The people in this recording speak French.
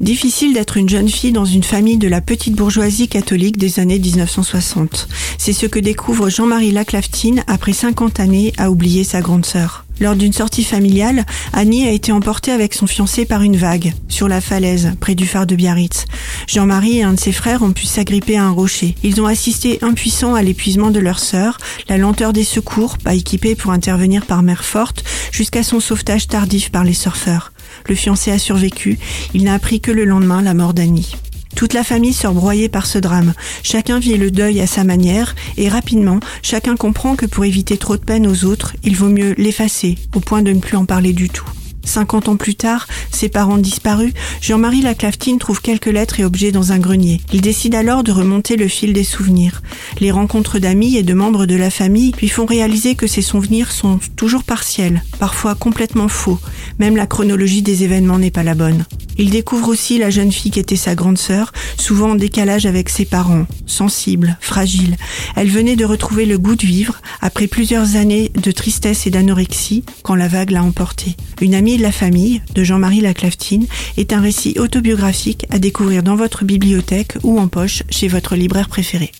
Difficile d'être une jeune fille dans une famille de la petite bourgeoisie catholique des années 1960. C'est ce que découvre Jean-Marie Laclaftine après 50 années à oublier sa grande sœur. Lors d'une sortie familiale, Annie a été emportée avec son fiancé par une vague, sur la falaise, près du phare de Biarritz. Jean-Marie et un de ses frères ont pu s'agripper à un rocher. Ils ont assisté impuissants à l'épuisement de leur sœur, la lenteur des secours, pas équipés pour intervenir par mer forte, jusqu'à son sauvetage tardif par les surfeurs. Le fiancé a survécu, il n'a appris que le lendemain la mort d'Annie. Toute la famille sort broyée par ce drame. Chacun vit le deuil à sa manière et rapidement, chacun comprend que pour éviter trop de peine aux autres, il vaut mieux l'effacer au point de ne plus en parler du tout. 50 ans plus tard, ses parents disparus, Jean-Marie Laclaftine trouve quelques lettres et objets dans un grenier. Il décide alors de remonter le fil des souvenirs. Les rencontres d'amis et de membres de la famille lui font réaliser que ces souvenirs sont toujours partiels, parfois complètement faux. Même la chronologie des événements n'est pas la bonne. Il découvre aussi la jeune fille qui était sa grande sœur, souvent en décalage avec ses parents, sensible, fragile. Elle venait de retrouver le goût de vivre après plusieurs années de tristesse et d'anorexie quand la vague l'a emportée. Une amie la famille, de Jean-Marie Laclaftine, est un récit autobiographique à découvrir dans votre bibliothèque ou en poche chez votre libraire préféré.